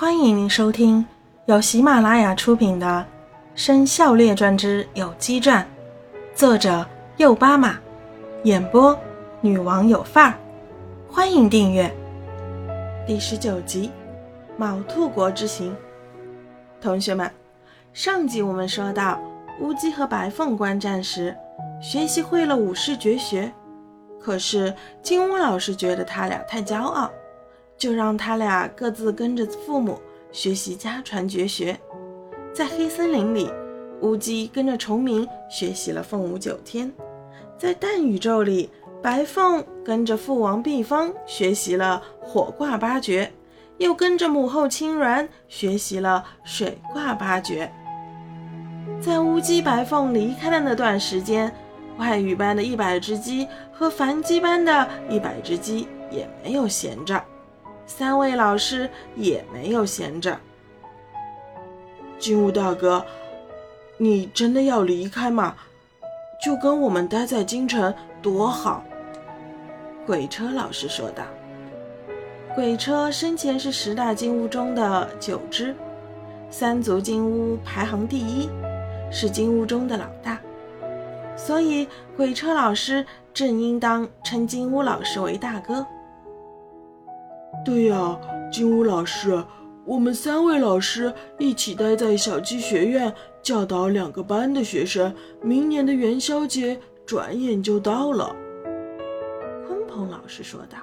欢迎您收听由喜马拉雅出品的《生肖列传之有机传》，作者右巴马，演播女王有范儿。欢迎订阅。第十九集，卯兔国之行。同学们，上集我们说到乌鸡和白凤观战时，学习会了武士绝学，可是金乌老师觉得他俩太骄傲。就让他俩各自跟着父母学习家传绝学。在黑森林里，乌鸡跟着虫鸣学习了凤舞九天；在淡宇宙里，白凤跟着父王毕方学习了火挂八绝，又跟着母后青鸾学习了水挂八绝。在乌鸡、白凤离开的那段时间，外语班的一百只鸡和凡鸡班的一百只鸡也没有闲着。三位老师也没有闲着。金乌大哥，你真的要离开吗？就跟我们待在京城多好。鬼车老师说道。鬼车生前是十大金乌中的九只，三足金乌排行第一，是金乌中的老大，所以鬼车老师正应当称金乌老师为大哥。对呀，金乌老师，我们三位老师一起待在小鸡学院教导两个班的学生，明年的元宵节转眼就到了。鲲鹏老师说道：“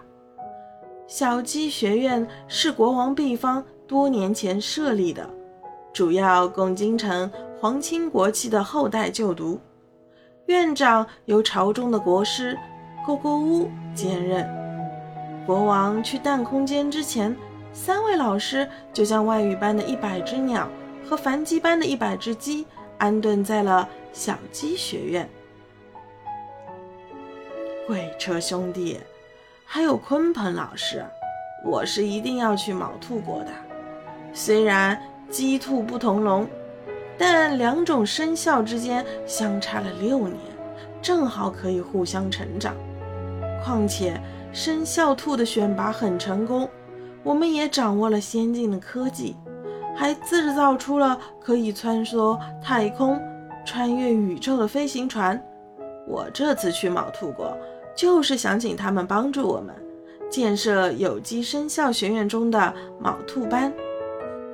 小鸡学院是国王毕方多年前设立的，主要供京城皇亲国戚的后代就读，院长由朝中的国师勾勾乌兼任。”国王去蛋空间之前，三位老师就将外语班的一百只鸟和凡鸡班的一百只鸡安顿在了小鸡学院。鬼车兄弟，还有鲲鹏老师，我是一定要去卯兔国的。虽然鸡兔不同笼，但两种生肖之间相差了六年，正好可以互相成长。况且。生肖兔的选拔很成功，我们也掌握了先进的科技，还制造出了可以穿梭太空、穿越宇宙的飞行船。我这次去卯兔国，就是想请他们帮助我们建设有机生肖学院中的卯兔班，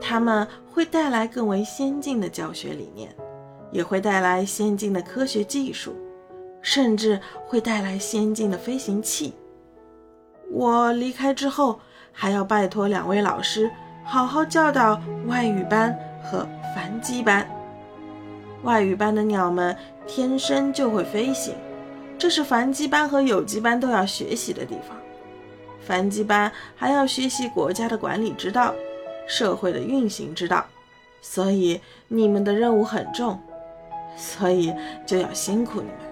他们会带来更为先进的教学理念，也会带来先进的科学技术，甚至会带来先进的飞行器。我离开之后，还要拜托两位老师好好教导外语班和繁鸡班。外语班的鸟们天生就会飞行，这是繁鸡班和有机班都要学习的地方。繁鸡班还要学习国家的管理之道、社会的运行之道，所以你们的任务很重，所以就要辛苦你们。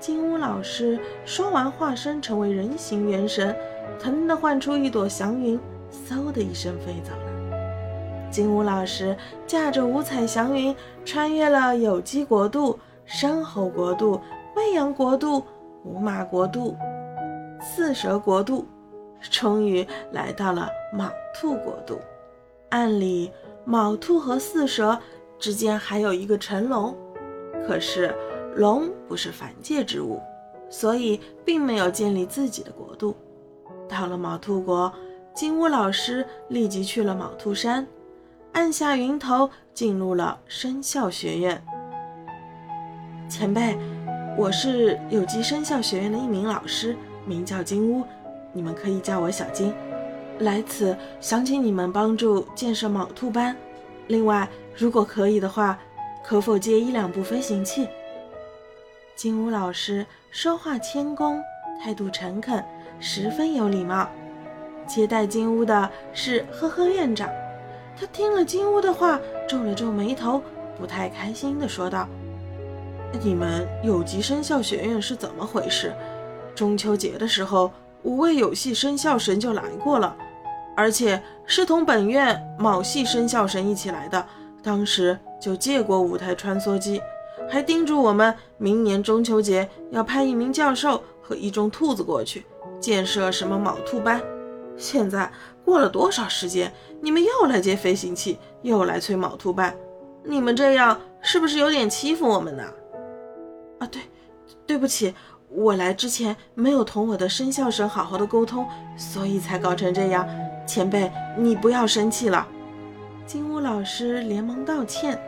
金乌老师说完，化身成为人形元神，腾地唤出一朵祥云，嗖的一声飞走了。金乌老师驾着五彩祥云，穿越了有机国度、山猴国度、未央国度、五马国度、四蛇国度，终于来到了卯兔国度。按理，卯兔和四蛇之间还有一个成龙，可是。龙不是凡界之物，所以并没有建立自己的国度。到了卯兔国，金乌老师立即去了卯兔山，按下云头，进入了生肖学院。前辈，我是有机生肖学院的一名老师，名叫金乌，你们可以叫我小金。来此想请你们帮助建设卯兔班，另外，如果可以的话，可否借一两部飞行器？金乌老师说话谦恭，态度诚恳，十分有礼貌。接待金乌的是呵呵院长，他听了金乌的话，皱了皱眉头，不太开心地说道：“你们有机生肖学院是怎么回事？中秋节的时候，五位有系生肖神就来过了，而且是同本院卯系生肖神一起来的，当时就借过五台穿梭机。”还叮嘱我们，明年中秋节要派一名教授和一众兔子过去建设什么卯兔班。现在过了多少时间，你们又来接飞行器，又来催卯兔班，你们这样是不是有点欺负我们呢？啊，对，对不起，我来之前没有同我的生肖神好好的沟通，所以才搞成这样。前辈，你不要生气了。金乌老师连忙道歉。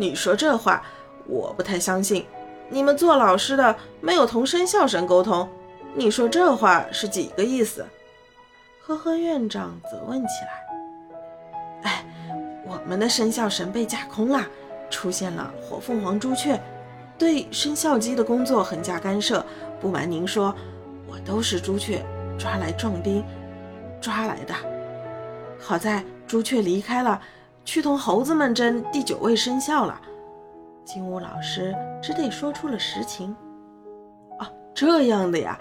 你说这话，我不太相信。你们做老师的没有同生肖神沟通，你说这话是几个意思？呵呵，院长责问起来。哎，我们的生肖神被架空了，出现了火凤凰朱雀，对生肖鸡的工作横加干涉。不瞒您说，我都是朱雀抓来壮丁抓来的。好在朱雀离开了，去同猴子们争第九位生肖了。金乌老师只得说出了实情。哦，这样的呀，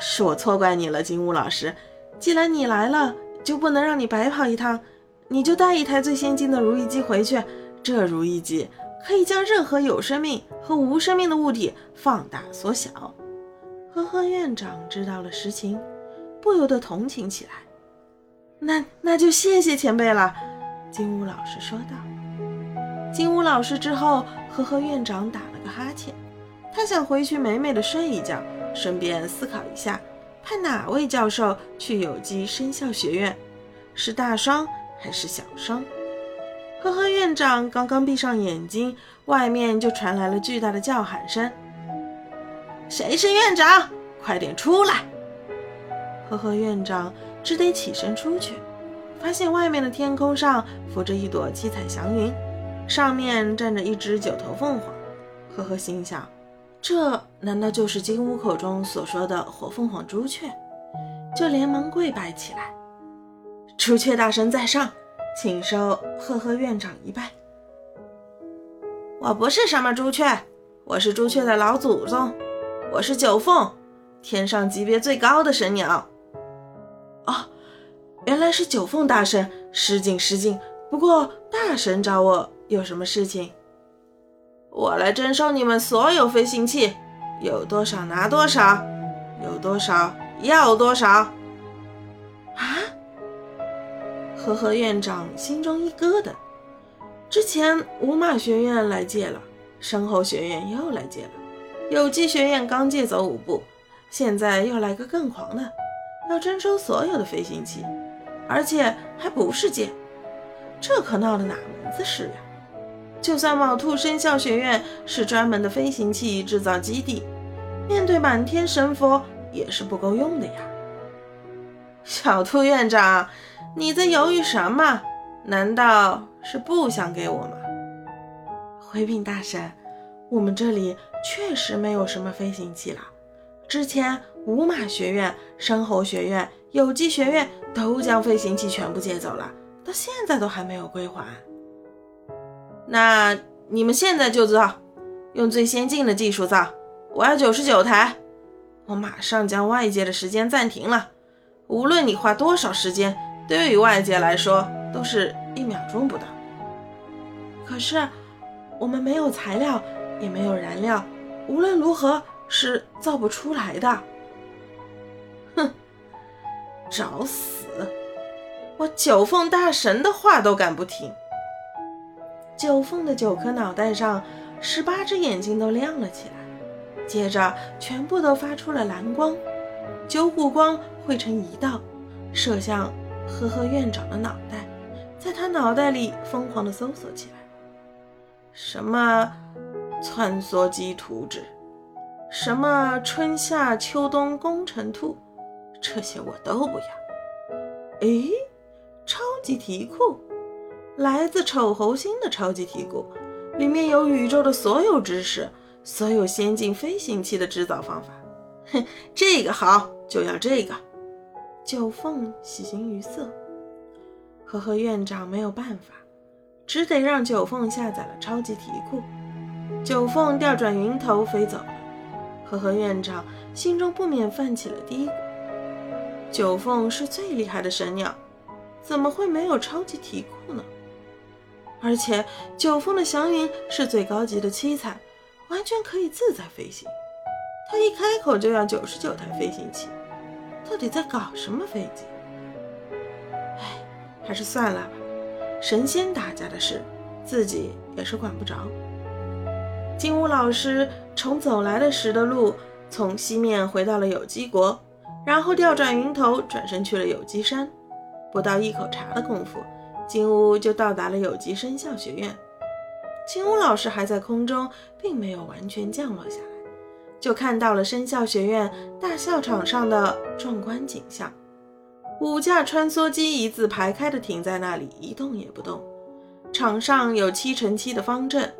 是我错怪你了，金乌老师。既然你来了，就不能让你白跑一趟。你就带一台最先进的如意机回去。这如意机可以将任何有生命和无生命的物体放大缩小。呵呵，院长知道了实情，不由得同情起来。那那就谢谢前辈了。金乌老师说道。金乌老师之后，呵呵，院长打了个哈欠，他想回去美美的睡一觉，顺便思考一下。派哪位教授去有机生肖学院？是大双还是小双？呵呵，院长刚刚闭上眼睛，外面就传来了巨大的叫喊声：“谁是院长？快点出来！”呵呵，院长只得起身出去，发现外面的天空上浮着一朵七彩祥云，上面站着一只九头凤凰。呵呵，心想。这难道就是金乌口中所说的火凤凰朱雀？就连忙跪拜起来。朱雀大神在上，请受赫赫院长一拜。我不是什么朱雀，我是朱雀的老祖宗，我是九凤，天上级别最高的神鸟。原来是九凤大神，失敬失敬。不过大神找我有什么事情？我来征收你们所有飞行器，有多少拿多少，有多少要多少。啊！呵呵，院长心中一咯噔。之前五马学院来借了，身后学院又来借了，有机学院刚借走五部，现在又来个更狂的，要征收所有的飞行器，而且还不是借，这可闹的哪门子事呀？就算卯兔生肖学院是专门的飞行器制造基地，面对满天神佛也是不够用的呀。小兔院长，你在犹豫什么？难道是不想给我吗？回禀大神，我们这里确实没有什么飞行器了。之前五马学院、生猴学院、有机学院都将飞行器全部借走了，到现在都还没有归还。那你们现在就造，用最先进的技术造，我要九十九台。我马上将外界的时间暂停了。无论你花多少时间，对于外界来说都是一秒钟不到。可是我们没有材料，也没有燃料，无论如何是造不出来的。哼，找死！我九凤大神的话都敢不听。九凤的九颗脑袋上，十八只眼睛都亮了起来，接着全部都发出了蓝光，九股光汇成一道，射向呵呵院长的脑袋，在他脑袋里疯狂地搜索起来。什么穿梭机图纸，什么春夏秋冬工程图，这些我都不要。诶，超级题库。来自丑猴星的超级题库，里面有宇宙的所有知识，所有先进飞行器的制造方法。哼，这个好，就要这个。九凤喜形于色，呵呵，院长没有办法，只得让九凤下载了超级题库。九凤调转云头飞走了，呵呵，院长心中不免泛起了嘀咕：九凤是最厉害的神鸟，怎么会没有超级题库呢？而且九凤的祥云是最高级的七彩，完全可以自在飞行。他一开口就要九十九台飞行器，到底在搞什么飞机？哎还是算了吧。神仙打架的事，自己也是管不着。金乌老师从走来的时的路，从西面回到了有机国，然后调转云头，转身去了有机山。不到一口茶的功夫，金乌就到达了有机生肖学院。金乌老师还在空中，并没有完全降落下来，就看到了生肖学院大校场上的壮观景象。五架穿梭机一字排开的停在那里，一动也不动。场上有七乘七的方阵，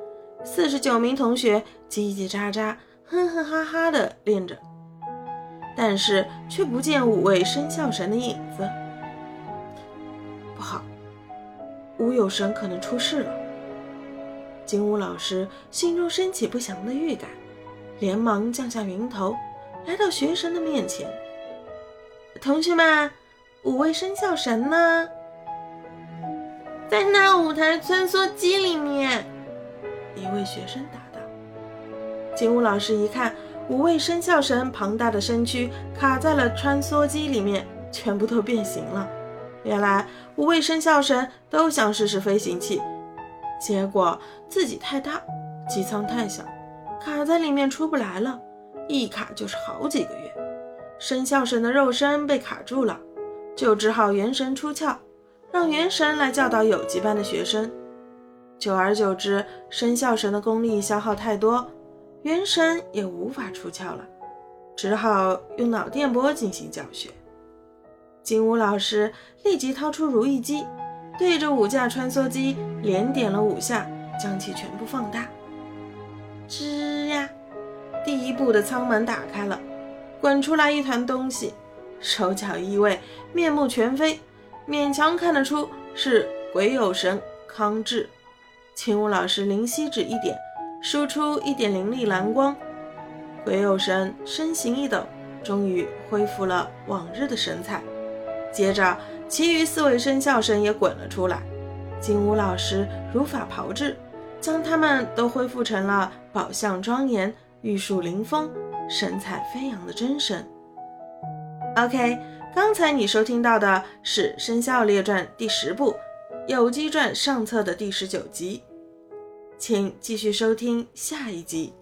四十九名同学叽叽喳喳、哼哼哈哈的练着，但是却不见五位生肖神的影子。吴有神可能出事了。金武老师心中升起不祥的预感，连忙降下云头，来到学神的面前。同学们。五位生肖神呢？在那五台穿梭机里面。一位学生答道。金武老师一看，五位生肖神庞大的身躯卡在了穿梭机里面，全部都变形了。原来五位生肖神都想试试飞行器，结果自己太大，机舱太小，卡在里面出不来了。一卡就是好几个月，生肖神的肉身被卡住了。就只好元神出窍，让元神来教导有机班的学生。久而久之，生肖神的功力消耗太多，元神也无法出窍了，只好用脑电波进行教学。金武老师立即掏出如意机，对着五架穿梭机连点了五下，将其全部放大。吱呀，第一步的舱门打开了，滚出来一团东西。手脚异位，面目全非，勉强看得出是鬼有神康志。青乌老师灵犀指一点，输出一点灵力蓝光，鬼有神身形一抖，终于恢复了往日的神采。接着，其余四位生肖神也滚了出来，金乌老师如法炮制，将他们都恢复成了宝相庄严、玉树临风、神采飞扬的真神。OK，刚才你收听到的是《生肖列传》第十部《有机传》上册的第十九集，请继续收听下一集。